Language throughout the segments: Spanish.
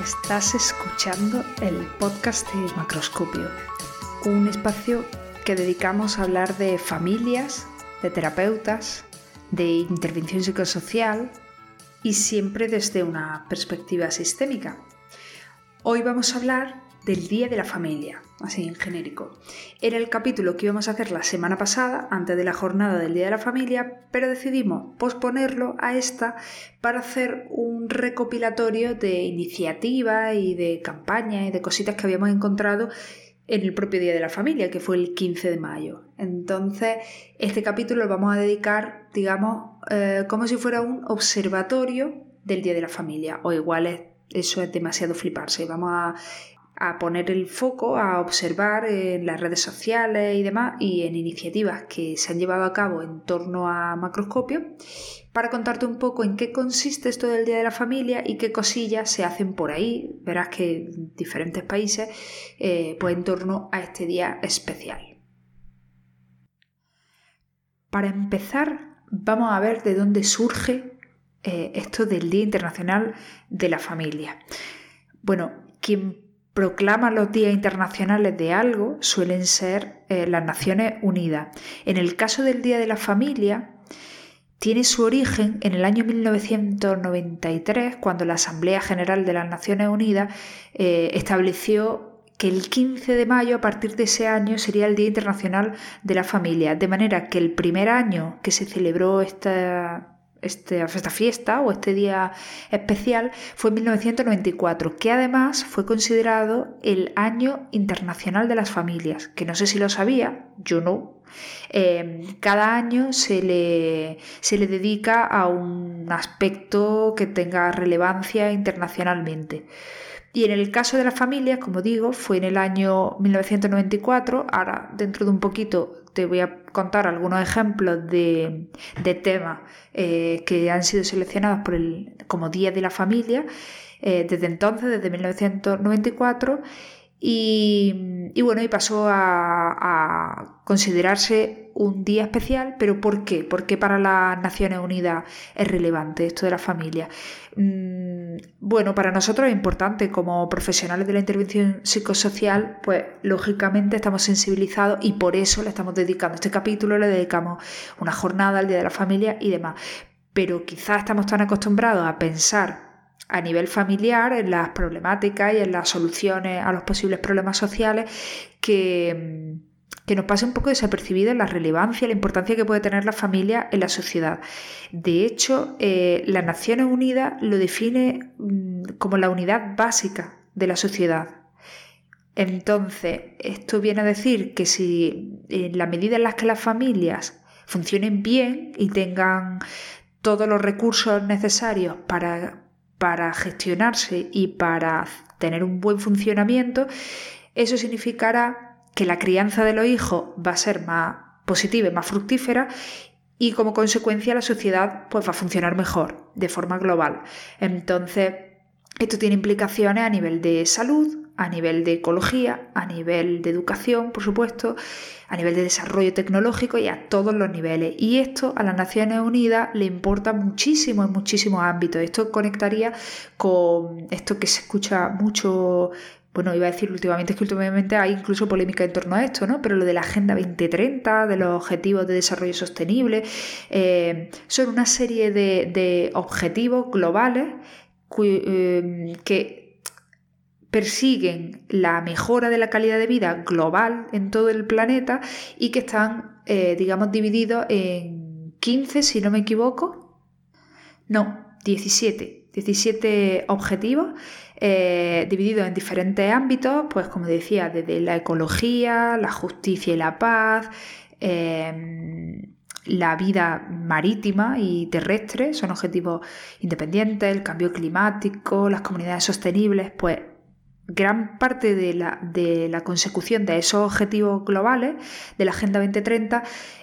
Estás escuchando el podcast de Macroscopio, un espacio que dedicamos a hablar de familias, de terapeutas, de intervención psicosocial y siempre desde una perspectiva sistémica. Hoy vamos a hablar del Día de la Familia, así en genérico. Era el capítulo que íbamos a hacer la semana pasada, antes de la jornada del Día de la Familia, pero decidimos posponerlo a esta para hacer un recopilatorio de iniciativas y de campañas y de cositas que habíamos encontrado en el propio Día de la Familia, que fue el 15 de mayo. Entonces, este capítulo lo vamos a dedicar, digamos, eh, como si fuera un observatorio del Día de la Familia, o igual eso es demasiado fliparse. Vamos a a poner el foco, a observar en las redes sociales y demás y en iniciativas que se han llevado a cabo en torno a macroscopio para contarte un poco en qué consiste esto del Día de la Familia y qué cosillas se hacen por ahí. Verás que en diferentes países, eh, pues en torno a este día especial. Para empezar, vamos a ver de dónde surge eh, esto del Día Internacional de la Familia. Bueno, quien proclaman los días internacionales de algo suelen ser eh, las Naciones Unidas. En el caso del Día de la Familia, tiene su origen en el año 1993, cuando la Asamblea General de las Naciones Unidas eh, estableció que el 15 de mayo, a partir de ese año, sería el Día Internacional de la Familia. De manera que el primer año que se celebró esta, este, esta fiesta o este día especial fue en 1994, que además fue considerado el Año Internacional de las Familias, que no sé si lo sabía, yo no. Em, cada año se le, se le dedica a un aspecto que tenga relevancia internacionalmente. Y en el caso de las familias, como digo, fue en el año 1994. Ahora, dentro de un poquito, te voy a contar algunos ejemplos de, temas eh, que han sido seleccionados por el, como Día de la Familia eh, desde entonces, desde 1994. Y, bueno, y pasó a, considerarse un día especial, pero ¿por qué? ¿Por qué para las Naciones Unidas es relevante esto de la familia? Mm, bueno, para nosotros es importante, como profesionales de la intervención psicosocial, pues lógicamente estamos sensibilizados y por eso le estamos dedicando este capítulo, le dedicamos una jornada al Día de la Familia y demás. Pero quizás estamos tan acostumbrados a pensar a nivel familiar, en las problemáticas y en las soluciones a los posibles problemas sociales, que, que nos pase un poco desapercibido la relevancia, la importancia que puede tener la familia en la sociedad. De hecho, eh, las Naciones Unidas lo define mm, como la unidad básica de la sociedad. Entonces, esto viene a decir que si en la medida en la que las familias funcionen bien y tengan todos los recursos necesarios para para gestionarse y para tener un buen funcionamiento, eso significará que la crianza de los hijos va a ser más positiva y más fructífera y como consecuencia la sociedad pues, va a funcionar mejor de forma global. Entonces, esto tiene implicaciones a nivel de salud, a nivel de ecología, a nivel de educación, por supuesto, a nivel de desarrollo tecnológico y a todos los niveles. Y esto a las Naciones Unidas le importa muchísimo en muchísimos ámbitos. Esto conectaría con esto que se escucha mucho bueno, iba a decir últimamente, es que últimamente hay incluso polémica en torno a esto, ¿no? Pero lo de la Agenda 2030, de los Objetivos de Desarrollo Sostenible, eh, son una serie de, objetivos globales eh, que persiguen la mejora de la calidad de vida global en todo el planeta y que están, eh, digamos, divididos en 15, si no me equivoco. No, 17. 17 objetivos eh, divididos en diferentes ámbitos, pues como decía, desde la ecología, la justicia y la paz, em, la vida marítima y terrestre, son objetivos independientes, el cambio climático, las comunidades sostenibles, pues gran parte de la, consecución de esos objetivos globales de la Agenda 2030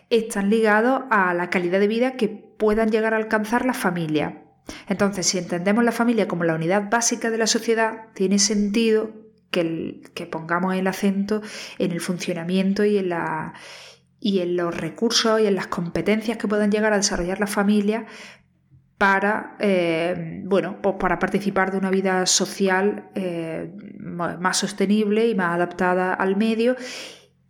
están ligados a la calidad de vida que puedan llegar a alcanzar las familias. Entonces, si entendemos la familia como la unidad básica de la sociedad, tiene sentido que, que pongamos el acento en el funcionamiento y en, la, y en los recursos y en las competencias que puedan llegar a desarrollar las familias para, eh, bueno, pues para participar de una vida social eh, más sostenible y más adaptada al medio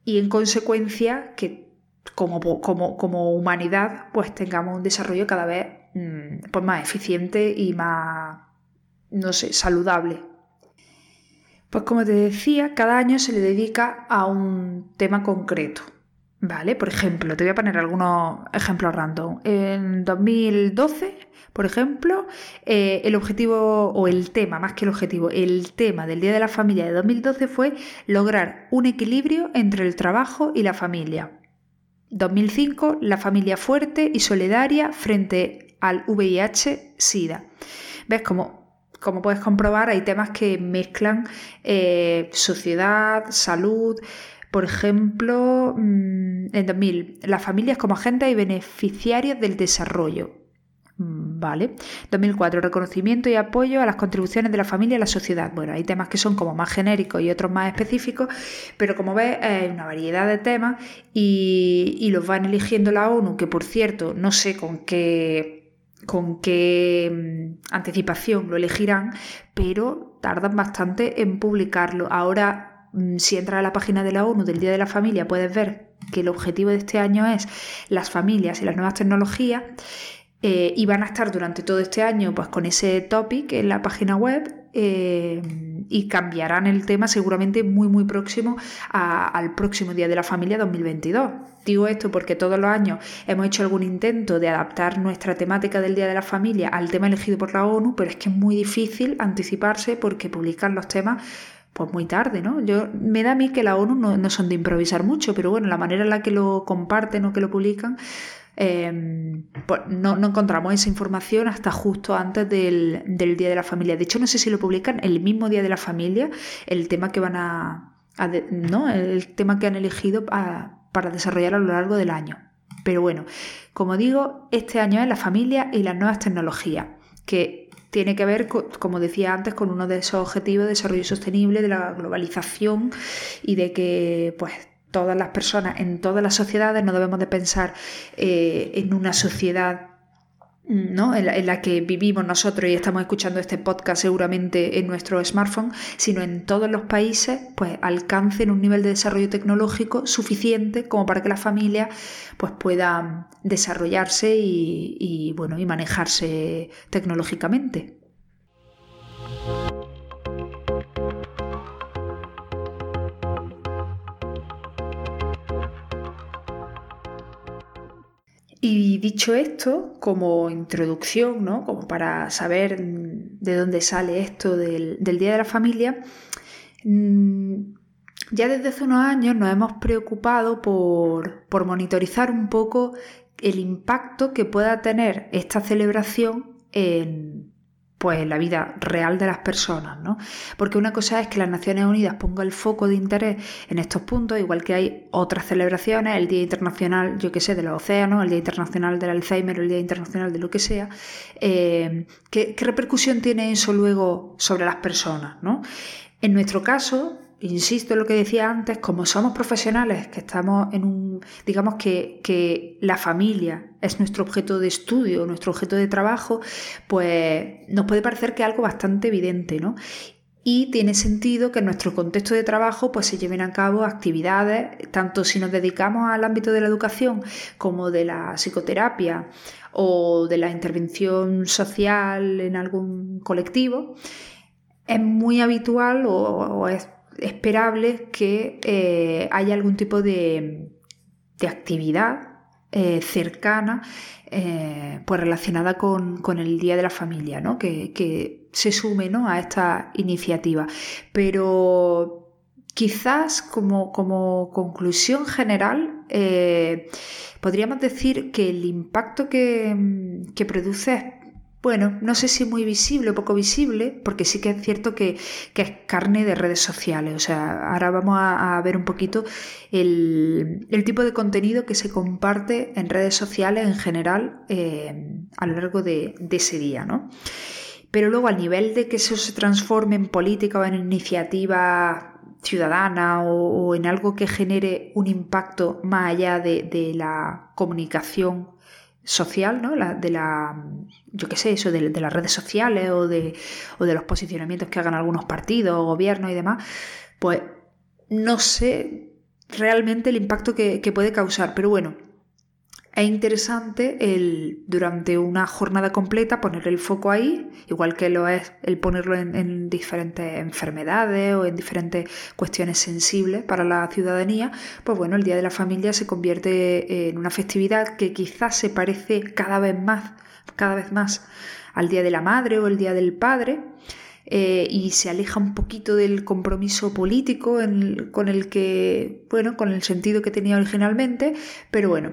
y en consecuencia que como, como, como humanidad pues tengamos un desarrollo cada vez pues más eficiente y más, no sé, saludable. Pues como te decía, cada año se le dedica a un tema concreto. ¿Vale? Por ejemplo, te voy a poner algunos ejemplos random. En 2012 por ejemplo, eh, el objetivo o el tema, más que el objetivo, el tema del Día de la Familia de 2012 fue lograr un equilibrio entre el trabajo y la familia. 2005, la familia fuerte y solidaria frente al VIH-Sida. ¿Ves cómo como puedes comprobar, hay temas que mezclan eh, sociedad, salud. Por ejemplo, mm, en 2000, las familias como agentes y beneficiarios del desarrollo. Mm, vale. 2004. Reconocimiento y apoyo a las contribuciones de la familia a la sociedad. Bueno, hay temas que son como más genéricos y otros más específicos, pero como ves, hay una variedad de temas y, los van eligiendo la ONU, que por cierto, no sé con qué con qué mm, anticipación lo elegirán, pero tardan bastante en publicarlo. Ahora, mm, si entras a la página de la ONU del Día de la Familia, puedes ver que el objetivo de este año es las familias y las nuevas tecnologías eh, y van a estar durante todo este año pues, con ese topic en la página web eh, y cambiarán el tema seguramente muy muy próximo al próximo Día de la Familia 2022. Digo esto porque todos los años hemos hecho algún intento de adaptar nuestra temática del Día de la Familia al tema elegido por la ONU, pero es que es muy difícil anticiparse porque publican los temas pues muy tarde, ¿no? Yo, me da a mí que la ONU no, no, son de improvisar mucho, pero bueno, la manera en la que lo comparten o que lo publican, Em, no, encontramos esa información hasta justo antes del, Día de la Familia. De hecho, no sé si lo publican el mismo Día de la Familia, el tema que van a, ¿no? el tema que han elegido para desarrollar a lo largo del año. Pero bueno, como digo, este año es la familia y las nuevas tecnologías, que tiene que ver, como decía antes, con uno de esos objetivos de desarrollo sostenible, de la globalización y de que pues todas las personas, en todas las sociedades, no debemos de pensar eh, en una sociedad ¿no? En la, que vivimos nosotros y estamos escuchando este podcast seguramente en nuestro smartphone, sino en todos los países, pues alcancen un nivel de desarrollo tecnológico suficiente como para que las familias pues, puedan desarrollarse y, bueno, y manejarse tecnológicamente. Y dicho esto, como introducción, ¿no? como para saber de dónde sale esto del, Día de la Familia, mm, ya desde hace unos años nos hemos preocupado por, por monitorizar un poco el impacto que pueda tener esta celebración en, pues la vida real de las personas, ¿no? Porque una cosa es que las Naciones Unidas ponga el foco de interés en estos puntos, igual que hay otras celebraciones, el Día Internacional, yo qué sé, de los océanos, el Día Internacional del Alzheimer, el Día Internacional de lo que sea, eh, ¿qué, ¿qué, repercusión tiene eso luego sobre las personas, ¿no? En nuestro caso, insisto en lo que decía antes, como somos profesionales, que estamos en un, digamos que, que, la familia es nuestro objeto de estudio, nuestro objeto de trabajo, pues nos puede parecer que es algo bastante evidente, ¿no? Y tiene sentido que en nuestro contexto de trabajo pues, se lleven a cabo actividades, tanto si nos dedicamos al ámbito de la educación como de la psicoterapia o de la intervención social en algún colectivo, es muy habitual o es esperable que eh, haya algún tipo de, actividad eh, cercana eh, pues relacionada con, el Día de la Familia, ¿no? que, se sume a esta iniciativa. Pero quizás como, como conclusión general podríamos decir que el impacto que, que produce bueno, no sé si muy visible o poco visible, porque sí que es cierto que, es carne de redes sociales. O sea, ahora vamos a, ver un poquito el, tipo de contenido que se comparte en redes sociales en general eh, a lo largo de, ese día, ¿no? Pero luego, al nivel de que eso se transforme en política o en iniciativa ciudadana o, en algo que genere un impacto más allá de, de la comunicación social, ¿no? de la, yo qué sé, eso, de, las redes sociales o de, o de los posicionamientos que hagan algunos partidos, gobiernos y demás, pues no sé realmente el impacto que puede causar. Pero bueno, es interesante el, durante una jornada completa poner el foco ahí, igual que lo es el ponerlo en, diferentes enfermedades o en diferentes cuestiones sensibles para la ciudadanía, pues bueno, el Día de la Familia se convierte en una festividad que quizás se parece cada vez más, cada vez más al Día de la Madre o el Día del Padre. Eh, y se aleja un poquito del compromiso político con el que, bueno, con el sentido que tenía originalmente, pero bueno,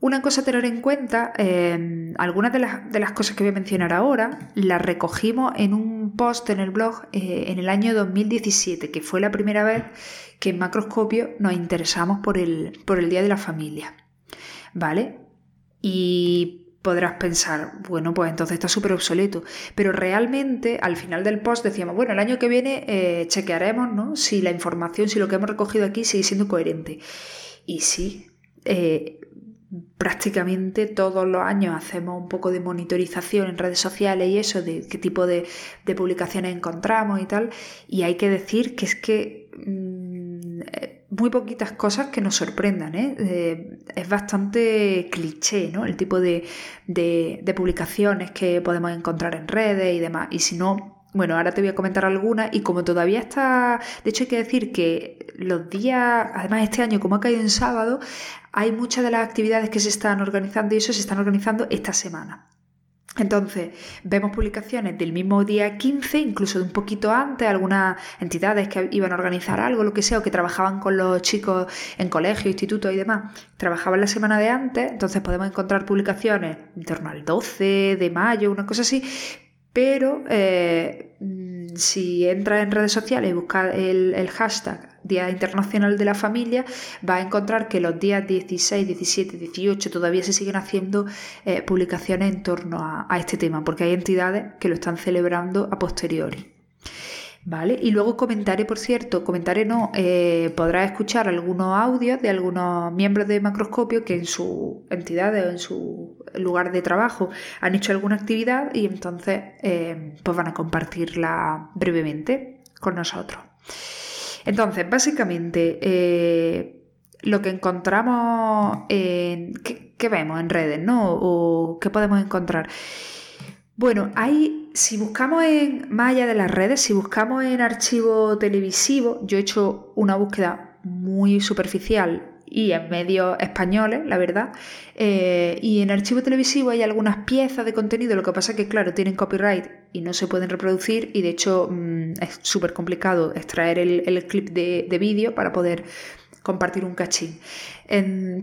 una cosa a tener en cuenta, em, algunas de las, cosas que voy a mencionar ahora las recogimos en un post en el blog eh, en el año 2017, que fue la primera vez que en Macroscopio nos interesamos por el, por el Día de la Familia. ¿Vale? Y podrás pensar, bueno, pues entonces está súper obsoleto. Pero realmente al final del post decíamos, bueno, el año que viene eh, chequearemos ¿no? si la información, si lo que hemos recogido aquí sigue siendo coherente. Y sí, eh, prácticamente todos los años hacemos un poco de monitorización en redes sociales y eso, de qué tipo de, publicaciones encontramos y tal. Y hay que decir que es que mm, eh, muy poquitas cosas que nos sorprendan. ¿eh? Eh, es bastante cliché ¿no? el tipo de, de publicaciones que podemos encontrar en redes y demás. Y si no, bueno, ahora te voy a comentar algunas y como todavía está, de hecho hay que decir que los días, además este año como ha caído en sábado, hay muchas de las actividades que se están organizando y eso se están organizando esta semana. Entonces, vemos publicaciones del mismo día 15, incluso de un poquito antes, algunas entidades que iban a organizar algo, lo que sea, o que trabajaban con los chicos en colegio, instituto y demás, trabajaban la semana de antes, entonces podemos encontrar publicaciones en torno al 12 de mayo, una cosa así, pero eh, mm, si entras en redes sociales y buscas el, hashtag Día Internacional de la Familia, vas a encontrar que los días 16, 17, 18 todavía se siguen haciendo eh, publicaciones en torno a, este tema, porque hay entidades que lo están celebrando a posteriori. ¿Vale? Y luego comentaré, por cierto, comentaré no, eh, podrás escuchar algunos audios de algunos miembros de Macroscopio que en su entidad o en su lugar de trabajo han hecho alguna actividad y entonces eh, pues van a compartirla brevemente con nosotros. Entonces, básicamente, eh, lo que encontramos en... ¿qué, vemos en redes, no? ¿O qué podemos encontrar? Bueno, hay, si buscamos en, más allá de las redes, si buscamos en archivo televisivo, yo he hecho una búsqueda muy superficial y en medios españoles, la verdad. Eh, y en archivo televisivo hay algunas piezas de contenido, lo que pasa es que, claro, tienen copyright y no se pueden reproducir y de hecho mm, es súper complicado extraer el, clip de, de vídeo para poder compartir un cachín.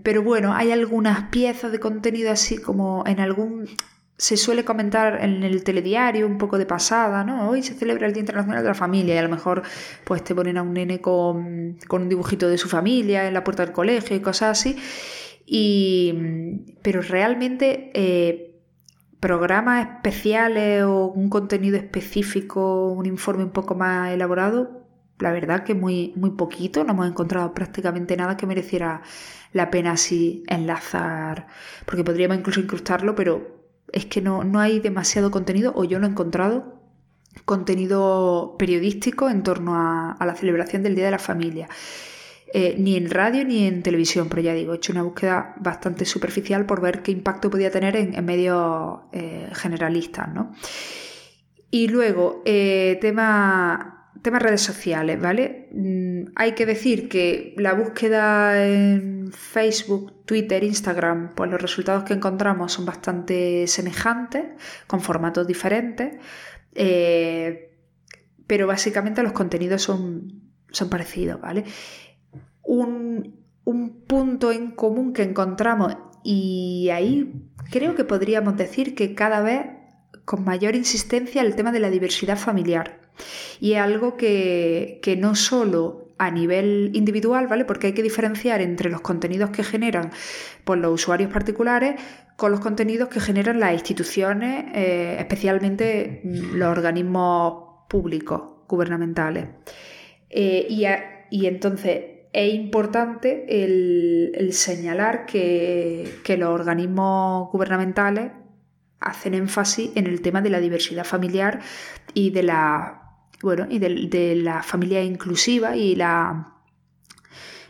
pero bueno, hay algunas piezas de contenido así como en algún se suele comentar en el telediario un poco de pasada, ¿no? Hoy se celebra el Día Internacional de la Familia y a lo mejor pues te ponen a un nene con, un dibujito de su familia en la puerta del colegio y cosas así. Y, pero realmente eh, programas especiales o un contenido específico, un informe un poco más elaborado, la verdad que muy, muy poquito, no hemos encontrado prácticamente nada que mereciera la pena así enlazar, porque podríamos incluso incrustarlo, pero es que no, hay demasiado contenido, o yo no he encontrado, contenido periodístico en torno a, la celebración del Día de la Familia. Eh, ni en radio ni en televisión, pero ya digo, he hecho una búsqueda bastante superficial por ver qué impacto podía tener en, medios eh, generalistas. ¿no? Y luego, eh, tema Temas redes sociales, ¿vale? Mm, hay que decir que la búsqueda en Facebook, Twitter, Instagram, pues los resultados que encontramos son bastante semejantes, con formatos diferentes, eh, pero básicamente los contenidos son, son parecidos, ¿vale? Un, un punto en común que encontramos y ahí creo que podríamos decir que cada vez con mayor insistencia el tema de la diversidad familiar. Y es algo que, no solo a nivel individual, ¿vale? Porque hay que diferenciar entre los contenidos que generan por los usuarios particulares con los contenidos que generan las instituciones, eh, especialmente mm, los organismos públicos, gubernamentales. Eh, y, y entonces es importante el, señalar que, los organismos gubernamentales hacen énfasis en el tema de la diversidad familiar y de la bueno y de, la familia inclusiva y la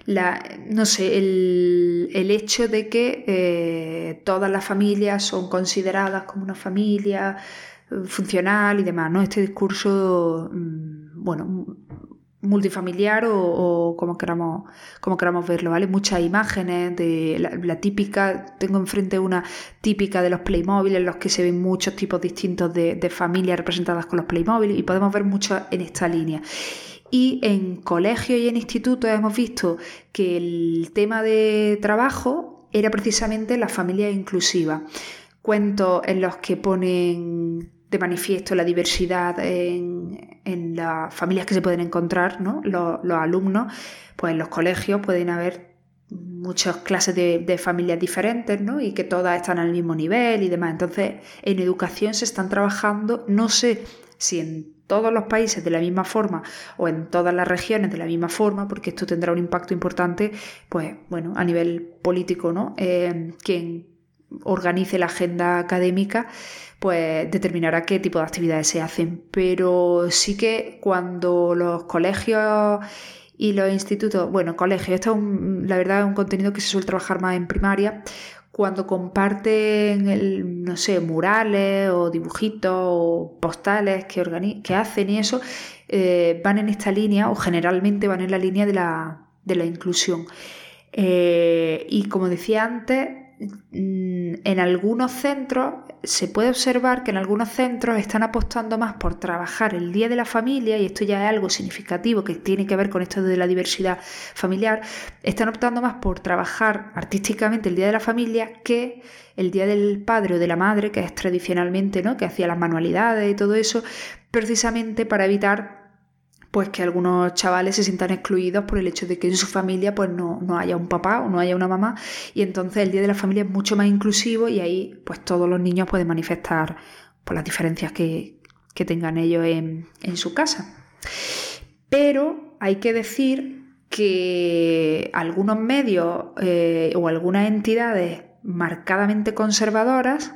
la, no sé, el, hecho de que eh, todas las familias son consideradas como una familia eh, funcional y demás, ¿no? Este discurso, mm, bueno, multifamiliar o, como, queramos, como queramos verlo, ¿vale? Muchas imágenes de la, típica, tengo enfrente una típica de los Playmobil en los que se ven muchos tipos distintos de, familias representadas con los Playmobil y podemos ver muchas en esta línea. Y en colegios y en institutos hemos visto que el tema de trabajo era precisamente la familia inclusiva. Cuentos en los que ponen de manifiesto la diversidad en, las familias que se pueden encontrar, ¿no? los, alumnos, pues en los colegios pueden haber muchas clases de, familias diferentes, ¿no? Y que todas están al mismo nivel y demás. Entonces, en educación se están trabajando, no sé si en todos los países de la misma forma o en todas las regiones de la misma forma, porque esto tendrá un impacto importante, pues bueno, a nivel político, ¿no? Eh, quien organice la agenda académica, pues determinará qué tipo de actividades se hacen. Pero sí que cuando los colegios y los institutos, bueno, colegios, esto es la verdad es un contenido que se suele trabajar más en primaria, cuando comparten, el, no sé, murales o dibujitos o postales que, que hacen y eso, eh, van en esta línea o generalmente van en la línea de la, de la inclusión. Eh, y como decía antes, Mm, en algunos centros se puede observar que en algunos centros están apostando más por trabajar el Día de la Familia, y esto ya es algo significativo que tiene que ver con esto de la diversidad familiar, están optando más por trabajar artísticamente el Día de la Familia que el Día del Padre o de la Madre, que es tradicionalmente, ¿no? que hacía las manualidades y todo eso, precisamente para evitar pues que algunos chavales se sientan excluidos por el hecho de que en su familia pues no, haya un papá o no haya una mamá y entonces el Día de la Familia es mucho más inclusivo y ahí pues todos los niños pueden manifestar por las diferencias que, tengan ellos en, su casa. Pero hay que decir que algunos medios eh, o algunas entidades marcadamente conservadoras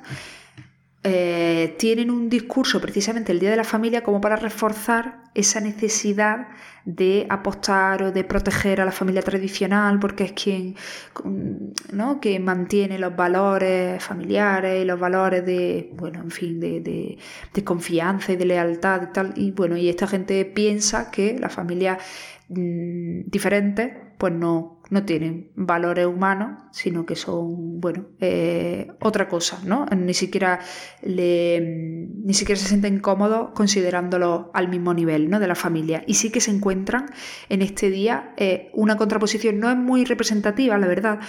eh, tienen un discurso precisamente el Día de la Familia como para reforzar esa necesidad de apostar o de proteger a la familia tradicional porque es quien ¿no? que mantiene los valores familiares y los valores de bueno en fin de, de confianza y de lealtad y tal y bueno y esta gente piensa que la familia Mm, diferentes, pues no, no tienen valores humanos, sino que son, bueno, eh, otra cosa, ¿no? Ni siquiera, le, ni siquiera se sienten cómodos considerándolo al mismo nivel, ¿no? De la familia. Y sí que se encuentran en este día eh, una contraposición, no es muy representativa, la verdad,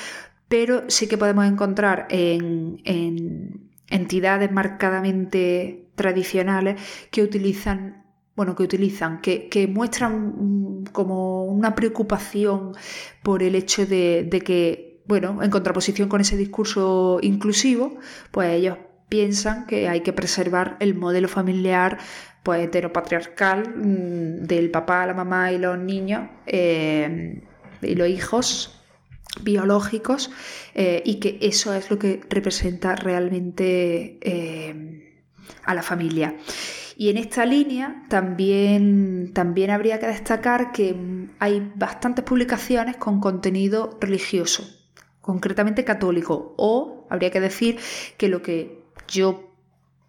pero sí que podemos encontrar en, en entidades marcadamente tradicionales que utilizan bueno, que utilizan, que, muestran como una preocupación por el hecho de, que, bueno, en contraposición con ese discurso inclusivo, pues ellos piensan que hay que preservar el modelo familiar pues heteropatriarcal mm, del papá, la mamá y los niños eh, y los hijos biológicos eh, y que eso es lo que representa realmente eh, a la familia. Y en esta línea también, también habría que destacar que hay bastantes publicaciones con contenido religioso, concretamente católico, o habría que decir que lo que yo,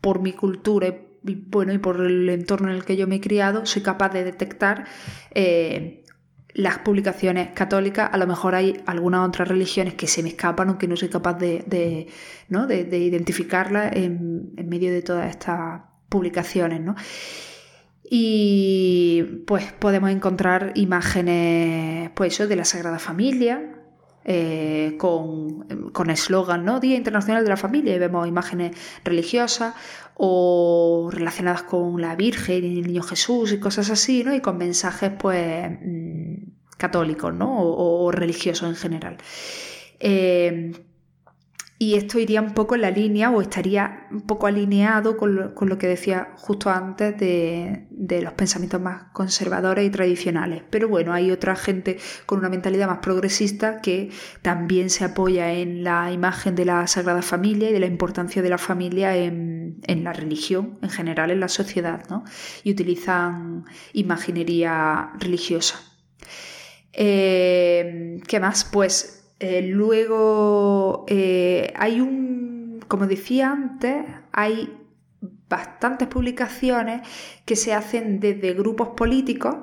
por mi cultura y, bueno, y por el entorno en el que yo me he criado, soy capaz de detectar eh, las publicaciones católicas, a lo mejor hay algunas otras religiones que se me escapan o que no soy capaz de, ¿no? de, identificarlas en, medio de todas estas publicaciones, ¿no? Y pues podemos encontrar imágenes, pues de la Sagrada Familia, eh, con eslogan, ¿no? Día Internacional de la Familia, y vemos imágenes religiosas o relacionadas con la Virgen y el Niño Jesús y cosas así, ¿no? Y con mensajes, pues, mm, católicos, ¿no? O, religiosos en general. Eh, Y esto iría un poco en la línea o estaría un poco alineado con lo, que decía justo antes de, los pensamientos más conservadores y tradicionales. Pero bueno, hay otra gente con una mentalidad más progresista que también se apoya en la imagen de la Sagrada Familia y de la importancia de la familia en, la religión, en general en la sociedad, ¿no? y utilizan imaginería religiosa. Eh, ¿Qué más? Pues eh, luego eh, hay un, como decía antes, hay bastantes publicaciones que se hacen desde grupos políticos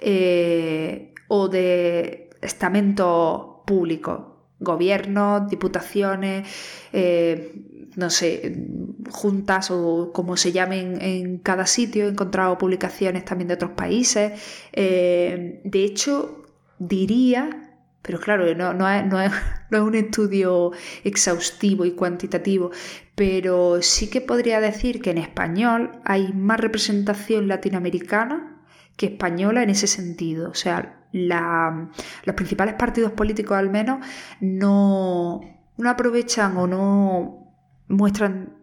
eh, o de estamentos públicos, gobiernos, diputaciones, no sé, juntas o como se llamen en cada sitio. He encontrado publicaciones también de otros países. de hecho, diría pero claro, no, no, es, no, es, un estudio exhaustivo y cuantitativo, pero sí que podría decir que en español hay más representación latinoamericana que española en ese sentido. O sea, los principales partidos políticos al menos no, no aprovechan o no muestran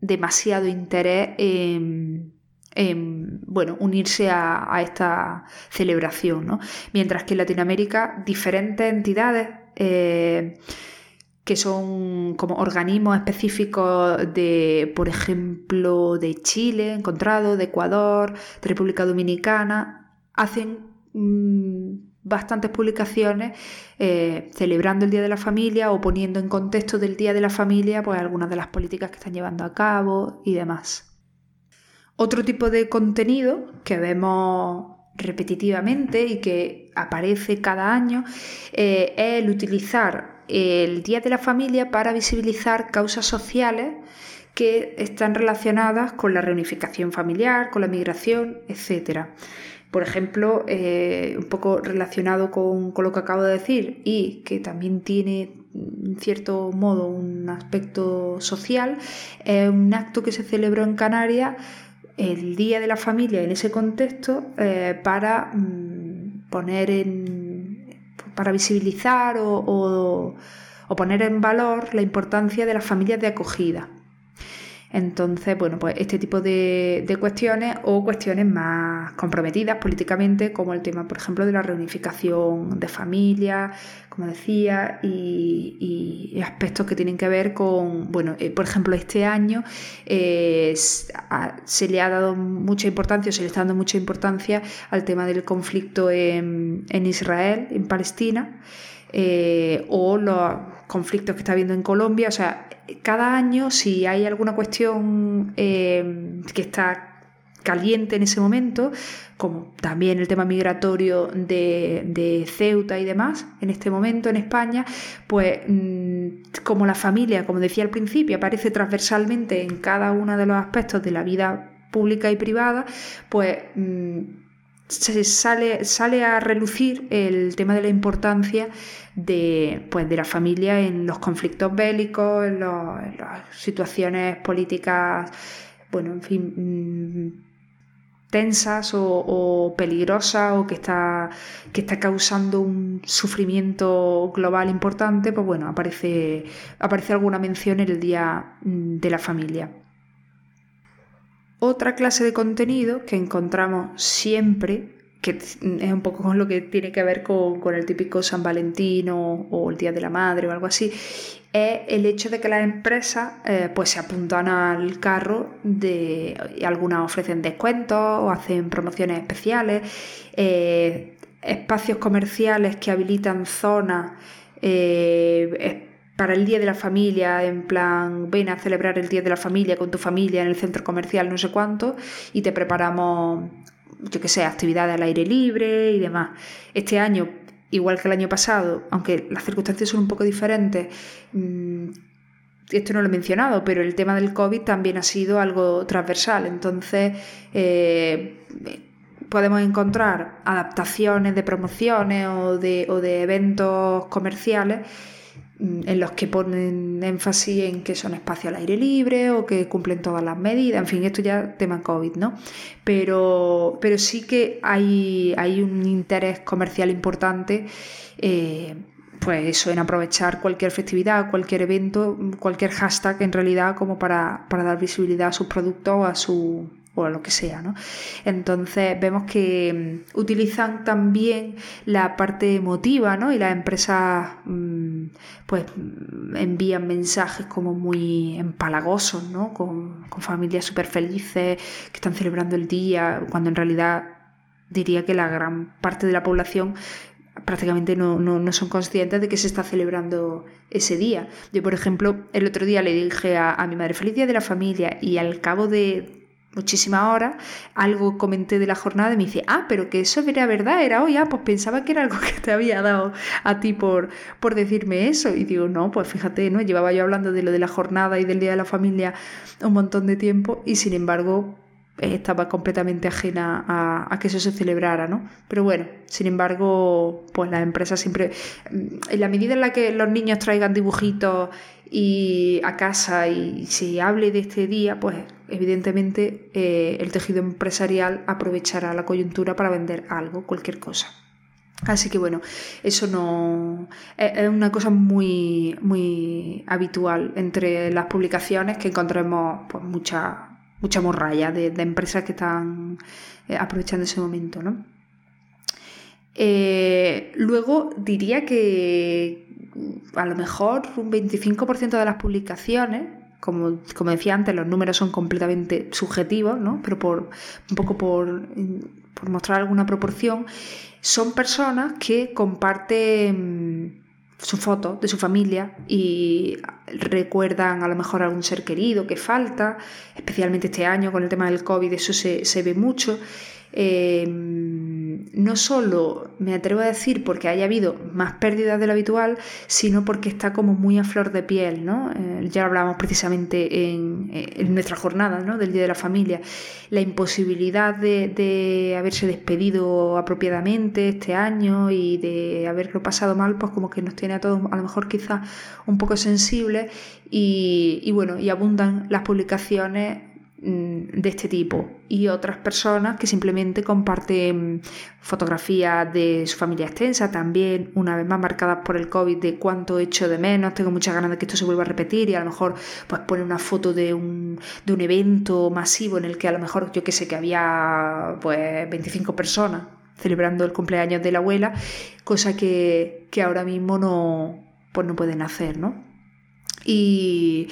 demasiado interés en bueno, unirse a, esta celebración. ¿no? Mientras que en Latinoamérica diferentes entidades eh, que son como organismos específicos de, por ejemplo, de Chile, encontrado, de Ecuador, de República Dominicana, hacen mm, bastantes publicaciones eh, celebrando el Día de la Familia o poniendo en contexto del Día de la Familia pues algunas de las políticas que están llevando a cabo y demás. Otro tipo de contenido que vemos repetitivamente y que aparece cada año eh, es el utilizar el Día de la Familia para visibilizar causas sociales que están relacionadas con la reunificación familiar, con la migración, etc. Por ejemplo, eh, un poco relacionado con, con, lo que acabo de decir y que también tiene en cierto modo un aspecto social, es un acto que se celebró en Canarias el Día de la Familia en ese contexto eh, para mm, poner para visibilizar o, poner en valor la importancia de las familias de acogida. Entonces, bueno, pues este tipo de, cuestiones o cuestiones más comprometidas políticamente, como el tema, por ejemplo, de la reunificación de familias, como decía, y, aspectos que tienen que ver con, bueno, eh, por ejemplo, este año eh, se le ha dado mucha importancia, se le está dando mucha importancia al tema del conflicto en, Israel, en Palestina, eh, o los conflictos que está habiendo en Colombia, o sea, cada año, si hay alguna cuestión eh, que está caliente en ese momento, como también el tema migratorio de, Ceuta y demás, en este momento en España, pues mm, como la familia, como decía al principio, aparece transversalmente en cada uno de los aspectos de la vida pública y privada, pues mm, se sale, sale a relucir el tema de la importancia de, pues, de la familia en los conflictos bélicos, en, las situaciones políticas, bueno, en fin, mm, tensas o, peligrosas o que está, que está causando un sufrimiento global importante, pues bueno, aparece, aparece alguna mención en el Día mm, de la Familia. Otra clase de contenido que encontramos siempre que es un poco con lo que tiene que ver con, el típico San Valentín o, el Día de la Madre o algo así, es el hecho de que las empresas eh, pues se apuntan al carro de algunas ofrecen descuentos o hacen promociones especiales, eh, espacios comerciales que habilitan zonas eh, para el Día de la Familia, en plan, ven a celebrar el Día de la Familia con tu familia en el centro comercial, no sé cuánto, y te preparamos yo que sé, actividades al aire libre y demás. Este año, igual que el año pasado, aunque las circunstancias son un poco diferentes, mm, esto no lo he mencionado, pero el tema del COVID también ha sido algo transversal. Entonces, eh, podemos encontrar adaptaciones de promociones o de, eventos comerciales en los que ponen énfasis en que son espacios al aire libre o que cumplen todas las medidas, en fin, esto ya tema COVID, ¿no? Pero, pero sí que hay, hay un interés comercial importante eh, pues eso, en aprovechar cualquier festividad, cualquier evento, cualquier hashtag en realidad como para, para dar visibilidad a sus productos o a su o lo que sea, ¿no? Entonces vemos que mm, utilizan también la parte emotiva, ¿no? Y las empresas mm, pues mm, envían mensajes como muy empalagosos, ¿no? Con, familias súper felices que están celebrando el día, cuando en realidad diría que la gran parte de la población prácticamente no, no, son conscientes de que se está celebrando ese día. Yo, por ejemplo, el otro día le dije a, a mi madre, feliz día de la familia, y al cabo de muchísimas horas, algo comenté de la jornada y me dice, ah, pero que eso era verdad, era hoy, ah, pues pensaba que era algo que te había dado a ti por, por decirme eso. Y digo, no, pues fíjate, ¿no? Llevaba yo hablando de lo de la jornada y del Día de la Familia un montón de tiempo y sin embargo estaba completamente ajena a, que eso se celebrara, ¿no? Pero bueno, sin embargo, pues las empresas siempre, en la medida en la que los niños traigan dibujitos y a casa y se hable de este día, pues evidentemente eh, el tejido empresarial aprovechará la coyuntura para vender algo, cualquier cosa. Así que bueno, eso no es una cosa muy, muy habitual entre las publicaciones que encontremos pues, mucha, mucha morralla de, empresas que están eh, aprovechando ese momento. ¿no? Eh, luego diría que a lo mejor un 25% de las publicaciones, como, como, decía antes, los números son completamente subjetivos, ¿no? pero por, un poco por, por mostrar alguna proporción, son personas que comparten su foto de su familia y recuerdan a lo mejor algún ser querido que falta, especialmente este año con el tema del COVID, eso se, se ve mucho. Eh, no solo, me atrevo a decir, porque haya habido más pérdidas de lo habitual, sino porque está como muy a flor de piel, ¿no? Eh, ya hablábamos precisamente en, nuestra jornada, ¿no? Del Día de la Familia, la imposibilidad de, haberse despedido apropiadamente este año y de haberlo pasado mal, pues como que nos tiene a todos a lo mejor quizás un poco sensibles y, bueno, y abundan las publicaciones de este tipo y otras personas que simplemente comparten fotografías de su familia extensa, también una vez más marcadas por el COVID de cuánto echo de menos, tengo muchas ganas de que esto se vuelva a repetir y a lo mejor pues pone una foto de un, de un evento masivo en el que a lo mejor yo que sé que había pues 25 personas celebrando el cumpleaños de la abuela, cosa que, que ahora mismo no, pues no pueden hacer, ¿no? Y,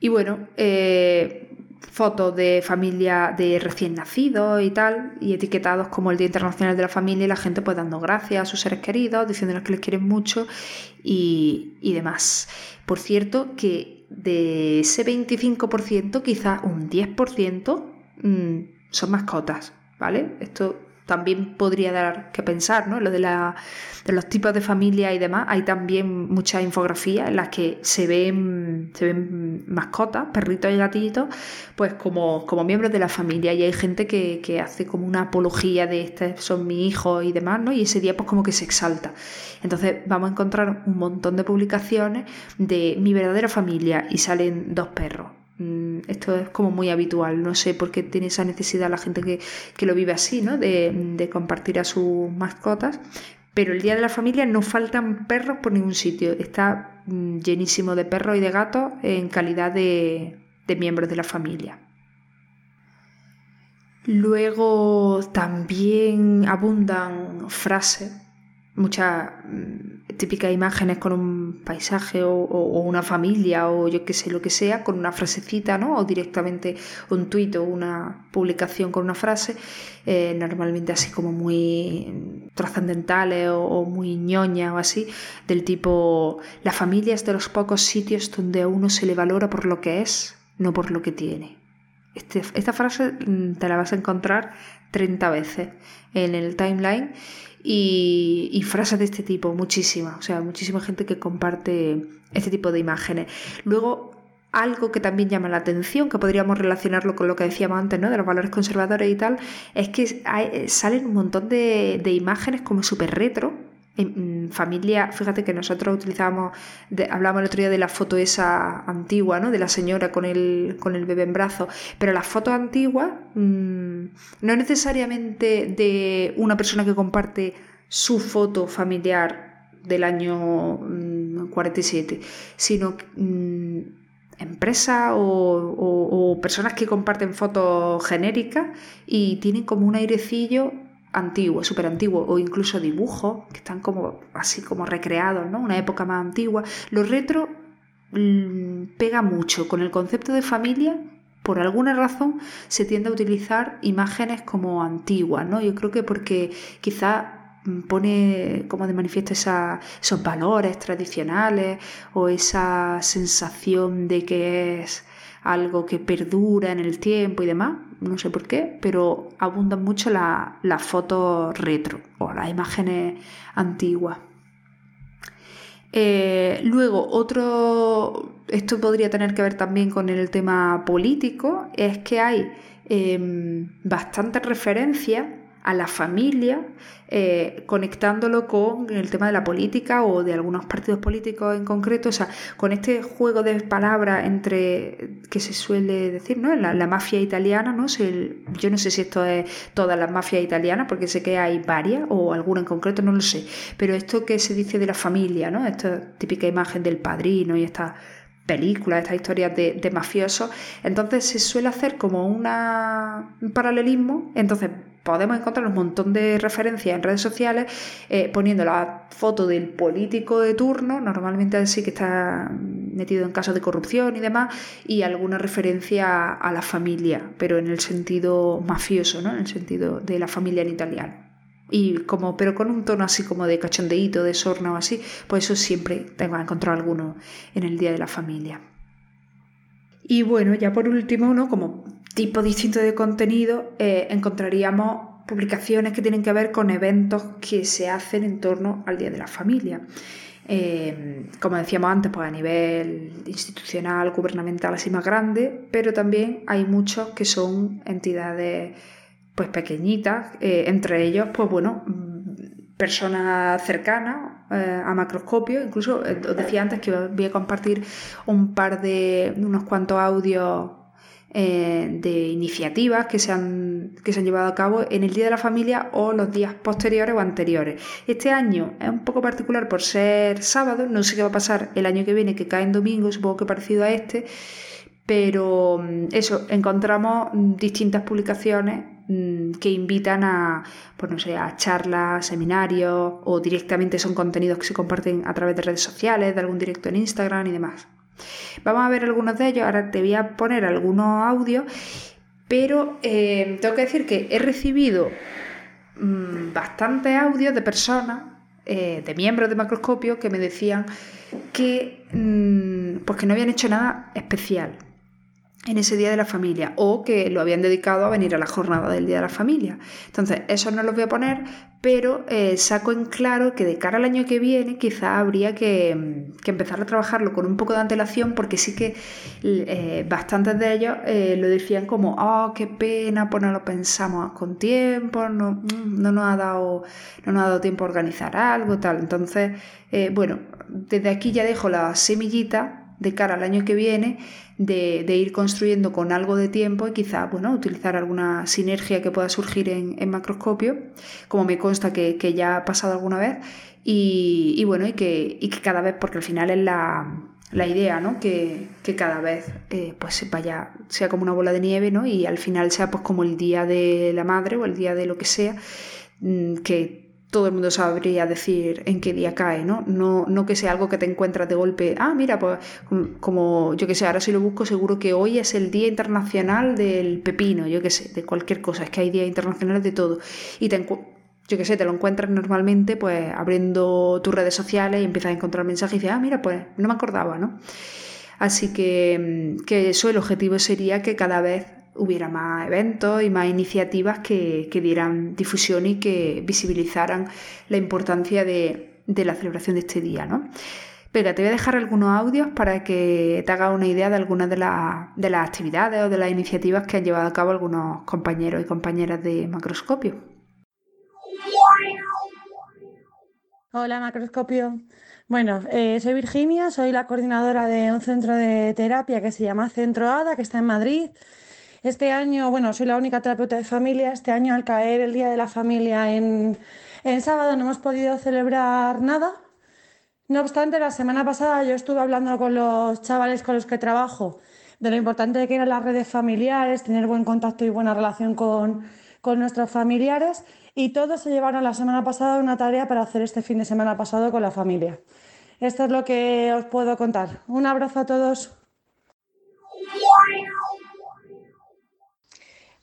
y bueno, eh, fotos de familia de recién nacidos y tal, y etiquetados como el Día Internacional de la Familia y la gente pues dando gracias a sus seres queridos, diciéndoles que les quieren mucho y, demás. Por cierto, que de ese 25%, quizás un 10% mmm, son mascotas, ¿vale? Esto también podría dar que pensar, ¿no? Lo de, la, de los tipos de familia y demás. Hay también muchas infografías en las que se ven, se ven mascotas, perritos y gatitos, pues como, como miembros de la familia. Y hay gente que, que hace como una apología de este son mis hijos y demás, ¿no? Y ese día pues como que se exalta. Entonces vamos a encontrar un montón de publicaciones de mi verdadera familia y salen dos perros esto es como muy habitual, no sé por qué tiene esa necesidad la gente que, lo vive así, ¿no? De, compartir a sus mascotas. Pero el Día de la Familia no faltan perros por ningún sitio. Está mm, llenísimo de perros y de gatos en calidad de, de miembros de la familia. Luego también abundan frases, muchas mm, típicas imágenes con un paisaje o, una familia o yo qué sé, lo que sea, con una frasecita, ¿no? O directamente un tuit o una publicación con una frase, eh, normalmente así como muy trascendentales o, muy ñoña o así, del tipo, la familia es de los pocos sitios donde a uno se le valora por lo que es, no por lo que tiene. Este, esta frase mm, te la vas a encontrar 30 veces en el timeline y, frases de este tipo, muchísimas, o sea, muchísima gente que comparte este tipo de imágenes. Luego, algo que también llama la atención, que podríamos relacionarlo con lo que decíamos antes, ¿no? De los valores conservadores y tal, es que salen un montón de, de imágenes como súper retro, familia, fíjate que nosotros utilizábamos, hablábamos el otro día de la foto esa antigua, ¿no? De la señora con el, con el bebé en brazos, pero las fotos antiguas mm, no necesariamente de una persona que comparte su foto familiar del año 47, mm, sino mm, empresas o, personas que comparten fotos genéricas y tienen como un airecillo antiguo, súper antiguo, o incluso dibujos que están como así como recreados, ¿no? Una época más antigua. Lo retro pega mucho con el concepto de familia por alguna razón se tiende a utilizar imágenes como antiguas, ¿no? Yo creo que porque quizá pone como de manifiesto esos valores tradicionales o esa sensación de que es algo que perdura en el tiempo y demás, no sé por qué, pero abundan mucho las fotos retro o las imágenes antiguas. Eh, luego, otro, esto podría tener que ver también con el tema político, es que hay em, bastantes referencias a la familia, eh, conectándolo con el tema de la política o de algunos partidos políticos en concreto, o sea, con este juego de palabras entre que se suele decir, ¿no? La, mafia italiana, ¿no? yo no sé si esto es todas las mafias italianas, porque sé que hay varias, o alguna en concreto, no lo sé, pero esto que se dice de la familia, ¿no? Esta típica imagen del padrino y esta películas, estas historias de, mafiosos, entonces se suele hacer como una, un paralelismo, entonces podemos encontrar un montón de referencias en redes sociales eh, poniendo la foto del político de turno, normalmente así que está metido en casos de corrupción y demás, y alguna referencia a la familia, pero en el sentido mafioso, ¿no? en el sentido de la familia en italiano y como pero con un tono así como de cachondeíto, de sorna o así, pues eso siempre tengo que encontrar alguno en el Día de la Familia. Y bueno, ya por último, ¿no? como tipo distinto de contenido, eh, encontraríamos publicaciones que tienen que ver con eventos que se hacen en torno al Día de la Familia. Eh, como decíamos antes, pues a nivel institucional, gubernamental, así más grande, pero también hay muchos que son entidades pues pequeñitas, eh, entre ellos, pues bueno, mm, personas cercanas eh, a macroscopio, incluso eh, os decía antes que voy a compartir un par de unos cuantos audios de iniciativas que se, han, que se han llevado a cabo en el Día de la Familia o los días posteriores o anteriores. Este año es un poco particular por ser sábado, no sé qué va a pasar el año que viene, que cae en domingo, supongo que parecido a este, pero mm, eso, encontramos distintas publicaciones Mm, que invitan a, pues no sé, a charlas, seminarios o directamente son contenidos que se comparten a través de redes sociales, de algún directo en Instagram y demás. Vamos a ver algunos de ellos, ahora te voy a poner algunos audios, pero eh, tengo que decir que he recibido mm, bastantes audios de personas, eh, de miembros de Macroscopio, que me decían que, mm, pues que no habían hecho nada especial, en ese Día de la Familia o que lo habían dedicado a venir a la jornada del Día de la Familia. Entonces, eso no lo voy a poner, pero eh, saco en claro que de cara al año que viene quizá habría que, empezar a trabajarlo con un poco de antelación porque sí que eh, bastantes de ellos eh, lo decían como, oh, qué pena, pues no lo pensamos con tiempo, no, mm, no, nos, ha dado, no nos ha dado tiempo a organizar algo, tal. Entonces, bueno, desde aquí ya dejo la semillita de cara al año que viene de, ir construyendo con algo de tiempo y quizá bueno, utilizar alguna sinergia que pueda surgir en, macroscopio, como me consta que, ya ha pasado alguna vez, y, bueno, y que, que, cada vez, porque al final es la, idea, ¿no? Que, cada vez eh, pues vaya, sea como una bola de nieve, ¿no? Y al final sea pues como el día de la madre o el día de lo que sea, mm, que todo el mundo sabría decir en qué día cae, ¿no? No, no que sea algo que te encuentras de golpe, ah, mira, pues como yo que sé, ahora si lo busco seguro que hoy es el Día Internacional del Pepino, yo que sé, de cualquier cosa, es que hay días internacionales de todo. Y te yo que sé, te lo encuentras normalmente pues abriendo tus redes sociales y empiezas a encontrar mensajes y dices, ah, mira, pues no me acordaba, ¿no? Así que, que eso, el objetivo sería que cada vez hubiera más eventos y más iniciativas que, dieran difusión y que visibilizaran la importancia de, la celebración de este día. ¿no? Venga, te voy a dejar algunos audios para que te hagas una idea de algunas de, de las actividades o de las iniciativas que han llevado a cabo algunos compañeros y compañeras de Macroscopio. Hola Macroscopio. Bueno, eh, soy Virginia, soy la coordinadora de un centro de terapia que se llama Centro ADA, que está en Madrid. Este año, bueno, soy la única terapeuta de familia. Este año, al caer el Día de la Familia en, sábado, no hemos podido celebrar nada. No obstante, la semana pasada yo estuve hablando con los chavales con los que trabajo de lo importante que eran las redes familiares, tener buen contacto y buena relación con, con nuestros familiares y todos se llevaron la semana pasada una tarea para hacer este fin de semana pasado con la familia. Esto es lo que os puedo contar. Un abrazo a todos.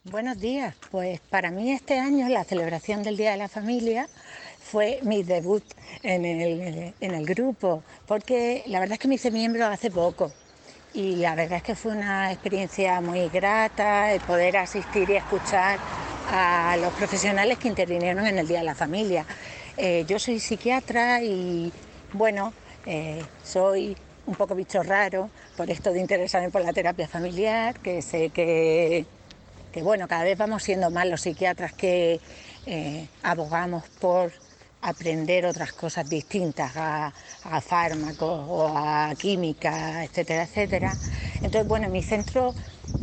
Buenos días. Pues para mí este año la celebración del Día de la Familia fue mi debut en el, en el grupo, porque la verdad es que me hice miembro hace poco y la verdad es que fue una experiencia muy grata el poder asistir y escuchar a los profesionales que intervinieron en el Día de la Familia. Eh, yo soy psiquiatra y bueno, eh, soy un poco bicho raro por esto de interesarme por la terapia familiar, que sé que, bueno, cada vez vamos siendo más los psiquiatras que eh, abogamos por aprender otras cosas distintas a, fármacos o a química, etcétera, etcétera. Entonces, bueno, en mi centro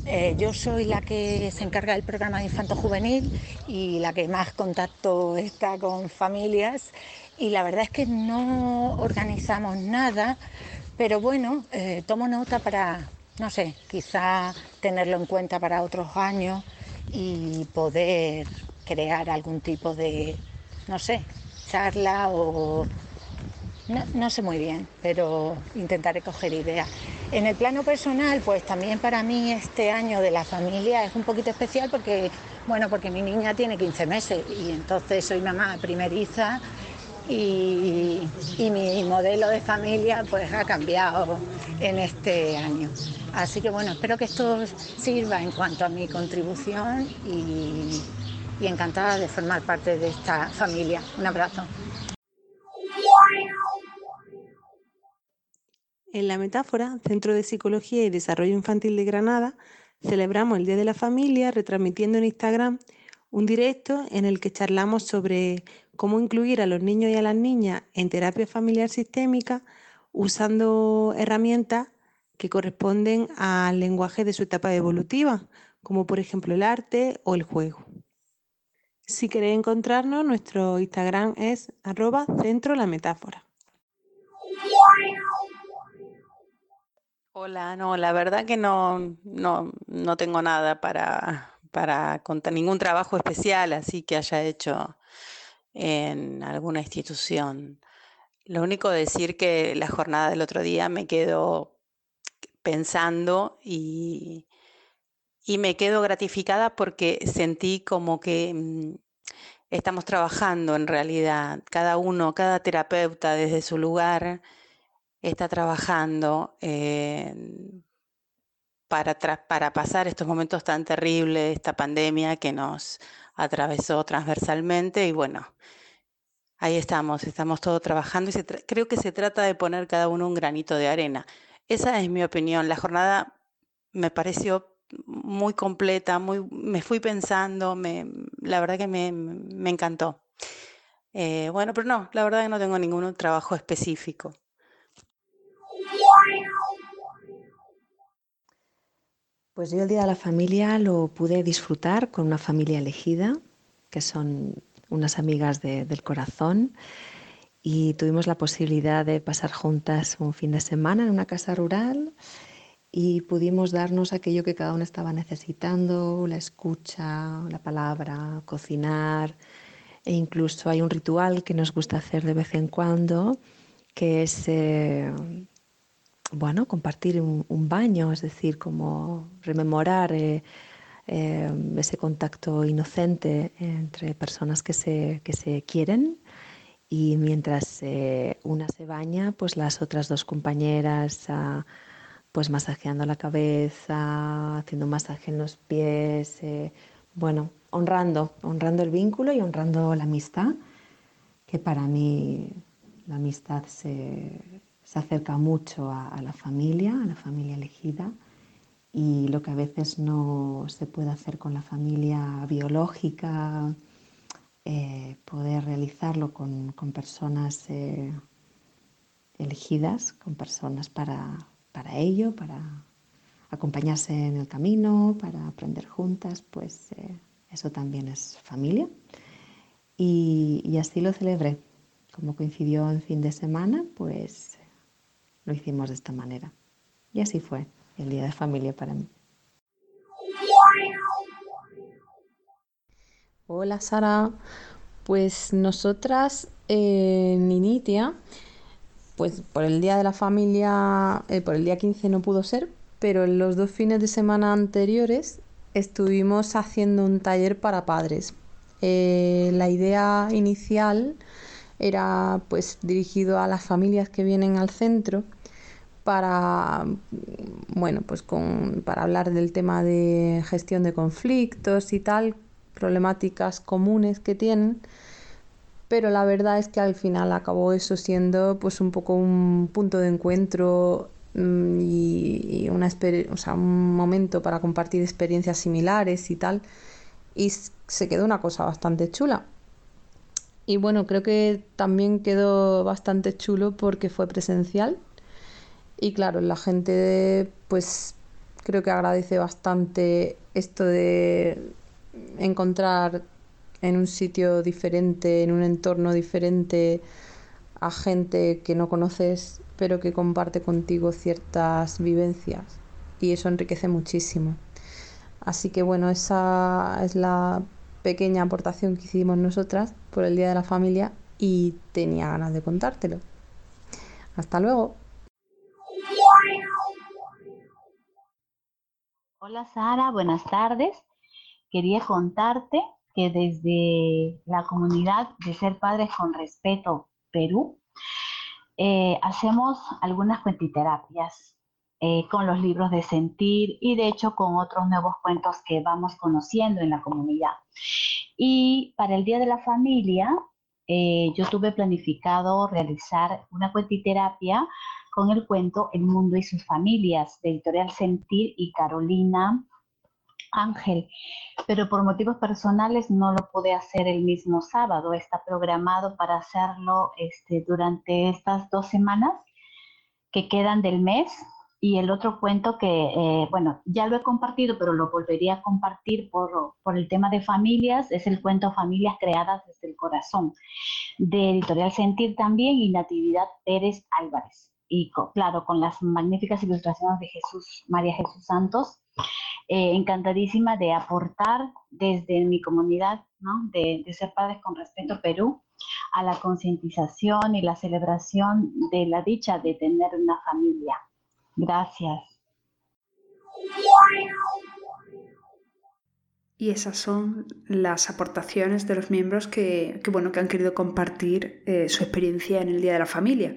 eh, yo soy la que se encarga del programa de infanto juvenil y la que más contacto está con familias y la verdad es que no organizamos nada, pero bueno, eh, tomo nota para, no sé, quizá tenerlo en cuenta para otros años y poder crear algún tipo de, no sé, charla o... No, sé muy bien, pero intentaré coger ideas. En el plano personal, pues también para mí este año de la familia es un poquito especial porque, bueno, porque mi niña tiene 15 meses y entonces soy mamá primeriza y, y, mi modelo de familia pues ha cambiado en este año. Así que bueno, espero que esto sirva en cuanto a mi contribución y, encantada de formar parte de esta familia. Un abrazo. En la metáfora, Centro de Psicología y Desarrollo Infantil de Granada, celebramos el Día de la Familia retransmitiendo en Instagram un directo en el que charlamos sobre cómo incluir a los niños y a las niñas en terapia familiar sistémica usando herramientas que corresponden al lenguaje de su etapa evolutiva, como por ejemplo el arte o el juego. Si queréis encontrarnos, nuestro Instagram es arroba centro la metáfora. Hola, no, la verdad que no, no, no tengo nada para, para contar, ningún trabajo especial así que haya hecho en alguna institución. Lo único decir que la jornada del otro día me quedo pensando y, y me quedo gratificada porque sentí como que mm, estamos trabajando en realidad, cada uno, cada terapeuta desde su lugar está trabajando eh, para, para pasar estos momentos tan terribles, esta pandemia que nos atravesó transversalmente y bueno, ahí estamos, estamos todos trabajando y creo que se trata de poner cada uno un granito de arena. Esa es mi opinión. La jornada me pareció muy completa, muy, me fui pensando, me, la verdad que me, me encantó. Eh, bueno, pero no, la verdad que no tengo ningún trabajo específico. Pues yo el Día de la Familia lo pude disfrutar con una familia elegida, que son unas amigas del corazón, y tuvimos la posibilidad de pasar juntas un fin de semana en una casa rural y pudimos darnos aquello que cada uno estaba necesitando, la escucha, la palabra, cocinar e incluso hay un ritual que nos gusta hacer de vez en cuando que es eh, bueno compartir un, baño, es decir, como rememorar eh, eh, ese contacto inocente entre personas que se, que se quieren y mientras una se baña, pues las otras dos compañeras ah, pues masajeando la cabeza, haciendo masaje en los pies, eh, bueno, honrando, honrando el vínculo y honrando la amistad, que para mí la amistad se, acerca mucho a, la familia, a la familia elegida, y lo que a veces no se puede hacer con la familia biológica, eh, poder realizarlo con, personas eh, elegidas, con personas para, para ello, para acompañarse en el camino, para aprender juntas, pues eh, eso también es familia. Y, así lo celebré. como coincidió en fin de semana, pues lo hicimos de esta manera. Y así fue el Día de Familia para mí. Hola Sara, pues nosotras en Initia, pues por el Día de la Familia, eh, por el día 15 no pudo ser, pero en los dos fines de semana anteriores estuvimos haciendo un taller para padres. Eh, la idea inicial era pues dirigido a las familias que vienen al centro para bueno pues con, para hablar del tema de gestión de conflictos y tal problemáticas comunes que tienen, pero la verdad es que al final acabó eso siendo pues un poco un punto de encuentro mm, y, una o sea, un momento para compartir experiencias similares y tal, y se quedó una cosa bastante chula. Y bueno, creo que también quedó bastante chulo porque fue presencial. Y claro, la gente pues creo que agradece bastante esto de encontrar en un sitio diferente, en un entorno diferente, a gente que no conoces, pero que comparte contigo ciertas vivencias. Y eso enriquece muchísimo. Así que bueno, esa es la pequeña aportación que hicimos nosotras por el Día de la Familia y tenía ganas de contártelo. Hasta luego. Hola Sara, buenas tardes quería contarte que desde la comunidad de Ser Padres con Respeto Perú, eh, hacemos algunas cuentiterapias eh, con los libros de sentir y de hecho con otros nuevos cuentos que vamos conociendo en la comunidad. Y para el Día de la Familia, eh, yo tuve planificado realizar una cuentiterapia con el cuento El mundo y sus familias de Editorial Sentir y Carolina Ángel, pero por motivos personales no lo pude hacer el mismo sábado. Está programado para hacerlo este, durante estas dos semanas que quedan del mes. Y el otro cuento que, eh, bueno, ya lo he compartido, pero lo volvería a compartir por, por el tema de familias, es el cuento Familias Creadas desde el Corazón, de Editorial Sentir también y Natividad Pérez Álvarez. Y claro, con las magníficas ilustraciones de Jesús, María Jesús Santos, eh, encantadísima de aportar desde mi comunidad de, de Ser Padres con Respeto Perú a la concientización y la celebración de la dicha de tener una familia. Gracias. Y esas son las aportaciones de los miembros que, bueno, que han querido compartir eh, su experiencia en el Día de la Familia.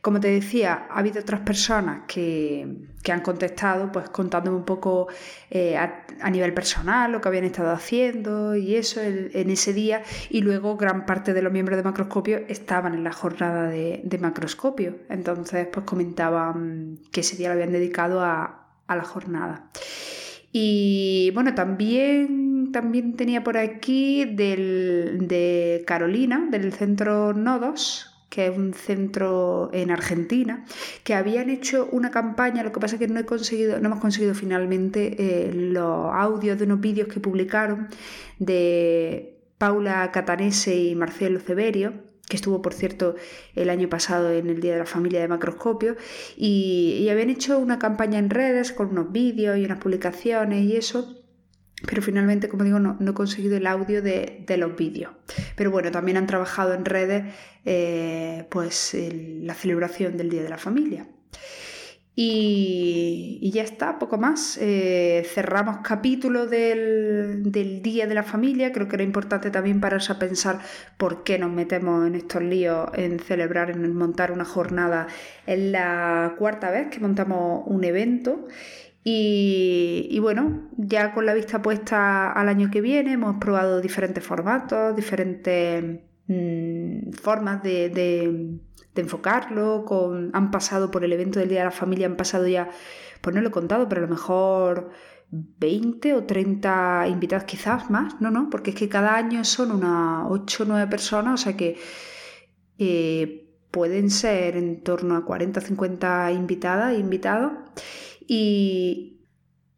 Como te decía, ha habido otras personas que, han contestado, pues contándome un poco eh, a, nivel personal lo que habían estado haciendo y eso en ese día. Y luego gran parte de los miembros de Macroscopio estaban en la jornada de, Macroscopio. Entonces, pues comentaban que ese día lo habían dedicado a, a la jornada. Y bueno, también, también tenía por aquí del, de Carolina, del centro Nodos, que es un centro en Argentina, que habían hecho una campaña, lo que pasa es que no, he conseguido, no hemos conseguido finalmente eh, los audios de unos vídeos que publicaron de Paula Catanese y Marcelo Severio, que estuvo, por cierto, el año pasado en el Día de la Familia de Macroscopio, y, habían hecho una campaña en redes con unos vídeos y unas publicaciones y eso, pero finalmente, como digo, no, he conseguido el audio de, los vídeos. Pero bueno, también han trabajado en redes eh, pues la celebración del Día de la Familia. Y, ya está, poco más. Eh, cerramos capítulo del, Día de la Familia. Creo que era importante también pararse a pensar por qué nos metemos en estos líos, en celebrar, en montar una jornada. Es la cuarta vez que montamos un evento. Y, bueno, ya con la vista puesta al año que viene, hemos probado diferentes formatos, diferentes mm, formas de de enfocarlo, con, han pasado por el evento del Día de la Familia, han pasado ya, pues no lo he contado, pero a lo mejor 20 o 30 invitados, quizás más, no, no, porque es que cada año son unas 8 o 9 personas, o sea que eh, pueden ser en torno a 40 o 50 invitadas e invitados. Y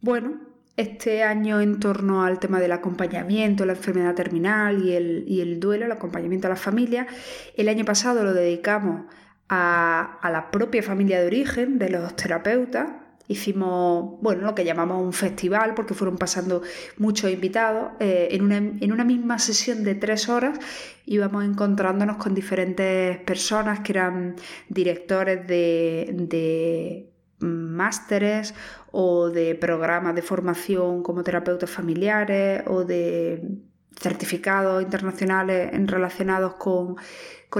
bueno, este año en torno al tema del acompañamiento, la enfermedad terminal y el, y el duelo, el acompañamiento a la familia. El año pasado lo dedicamos a, la propia familia de origen de los terapeutas. Hicimos, bueno, lo que llamamos un festival porque fueron pasando muchos invitados. Eh, en, una, misma sesión de tres horas íbamos encontrándonos con diferentes personas que eran directores de másteres o de programas de formación como terapeutas familiares o de certificados internacionales relacionados con,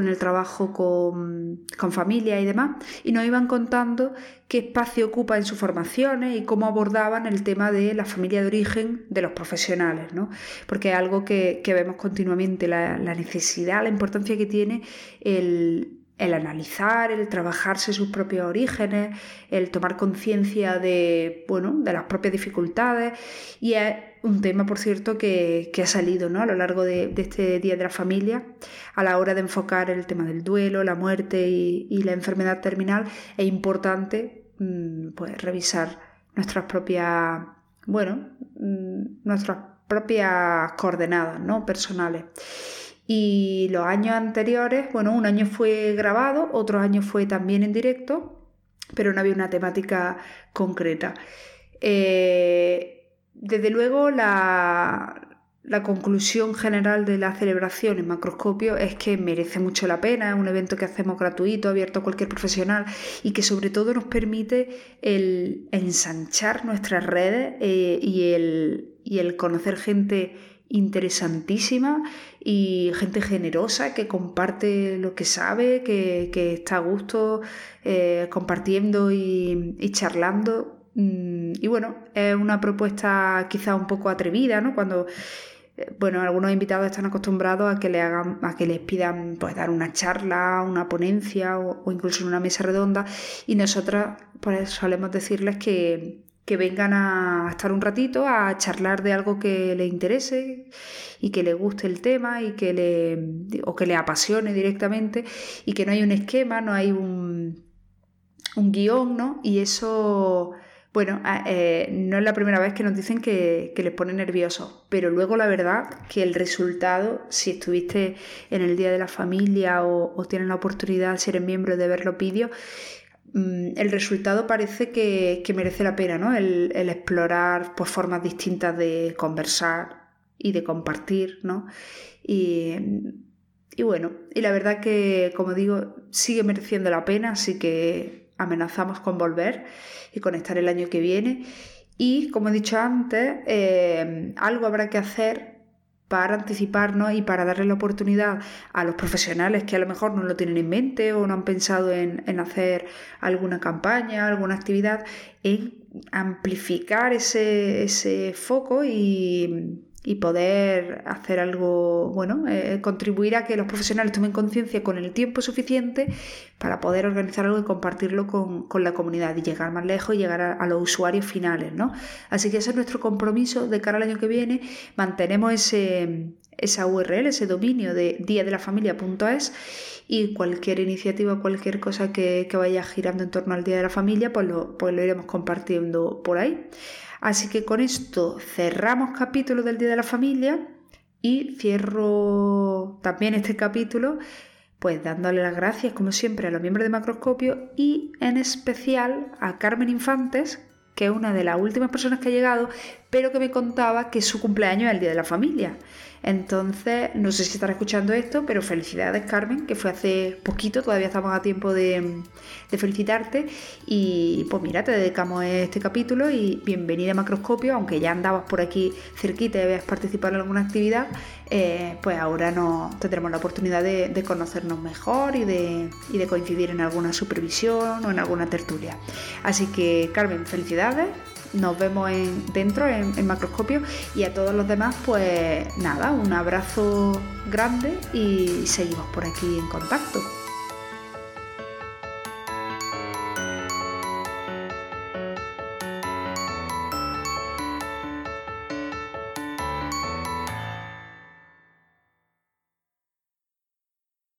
el trabajo con, con, familia y demás, y nos iban contando qué espacio ocupa en sus formaciones y cómo abordaban el tema de la familia de origen de los profesionales, ¿no? porque es algo que, vemos continuamente, la necesidad, la importancia que tiene el, el analizar, el trabajarse sus propios orígenes, el tomar conciencia de, bueno, de las propias dificultades y es un tema, por cierto, que, ha salido ¿no? a lo largo de, este Día de la Familia a la hora de enfocar el tema del duelo, la muerte y, la enfermedad terminal. Es importante mm, pues, revisar nuestras propias, bueno, mm, nuestras propias coordenadas ¿no? personales. Y los años anteriores, bueno, un año fue grabado, otro año fue también en directo, pero no había una temática concreta. Eh, desde luego, la, conclusión general de la celebración en macroscopio es que merece mucho la pena, es un evento que hacemos gratuito, abierto a cualquier profesional y que sobre todo nos permite el ensanchar nuestras redes eh, y, el, y el conocer gente interesantísima y gente generosa que comparte lo que sabe, que, está a gusto eh, compartiendo y, charlando. Mm, y bueno, es una propuesta quizá un poco atrevida, ¿no? Cuando eh, bueno, algunos invitados están acostumbrados a que le hagan, a que les pidan pues dar una charla, una ponencia o, o incluso una mesa redonda. Y nosotras pues solemos decirles que, que vengan a estar un ratito a charlar de algo que les interese y que les guste el tema y que le, o que le apasione directamente y que no hay un esquema, no hay un, un guion, ¿no? Y eso, bueno, eh, no es la primera vez que nos dicen que, les pone nerviosos, pero luego la verdad que el resultado, si estuviste en el Día de la Familia o, tienes la oportunidad, si eres miembro de ver los vídeos, el resultado parece que, merece la pena, ¿no? El, explorar pues, formas distintas de conversar y de compartir, ¿no? Y, bueno, y la verdad que, como digo, sigue mereciendo la pena, así que amenazamos con volver y con estar el año que viene. Y como he dicho antes, eh, algo habrá que hacer para anticiparnos y para darle la oportunidad a los profesionales que a lo mejor no lo tienen en mente o no han pensado en, hacer alguna campaña, alguna actividad, en amplificar ese, ese foco y y poder hacer algo, bueno, eh, contribuir a que los profesionales tomen conciencia con el tiempo suficiente para poder organizar algo y compartirlo con, la comunidad y llegar más lejos y llegar a, los usuarios finales, ¿no? Así que ese es nuestro compromiso de cara al año que viene. Mantenemos ese, esa URL, ese dominio de diadelafamilia.es y cualquier iniciativa, cualquier cosa que, vaya girando en torno al Día de la Familia, pues lo, pues lo iremos compartiendo por ahí. Así que con esto cerramos capítulo del Día de la Familia y cierro también este capítulo pues dándole las gracias como siempre a los miembros de Macroscopio y en especial a Carmen Infantes, que es una de las últimas personas que ha llegado, pero que me contaba que su cumpleaños es el Día de la Familia. Entonces, no sé si estará escuchando esto, pero felicidades Carmen, que fue hace poquito, todavía estamos a tiempo de, felicitarte. Y pues mira, te dedicamos este capítulo y bienvenida a Macroscopio, aunque ya andabas por aquí cerquita y habías participado en alguna actividad, eh, pues ahora no, tendremos la oportunidad de, conocernos mejor y de, y de coincidir en alguna supervisión o en alguna tertulia. Así que Carmen, felicidades nos vemos en, dentro en, macroscopio y a todos los demás pues nada, un abrazo grande y seguimos por aquí en contacto.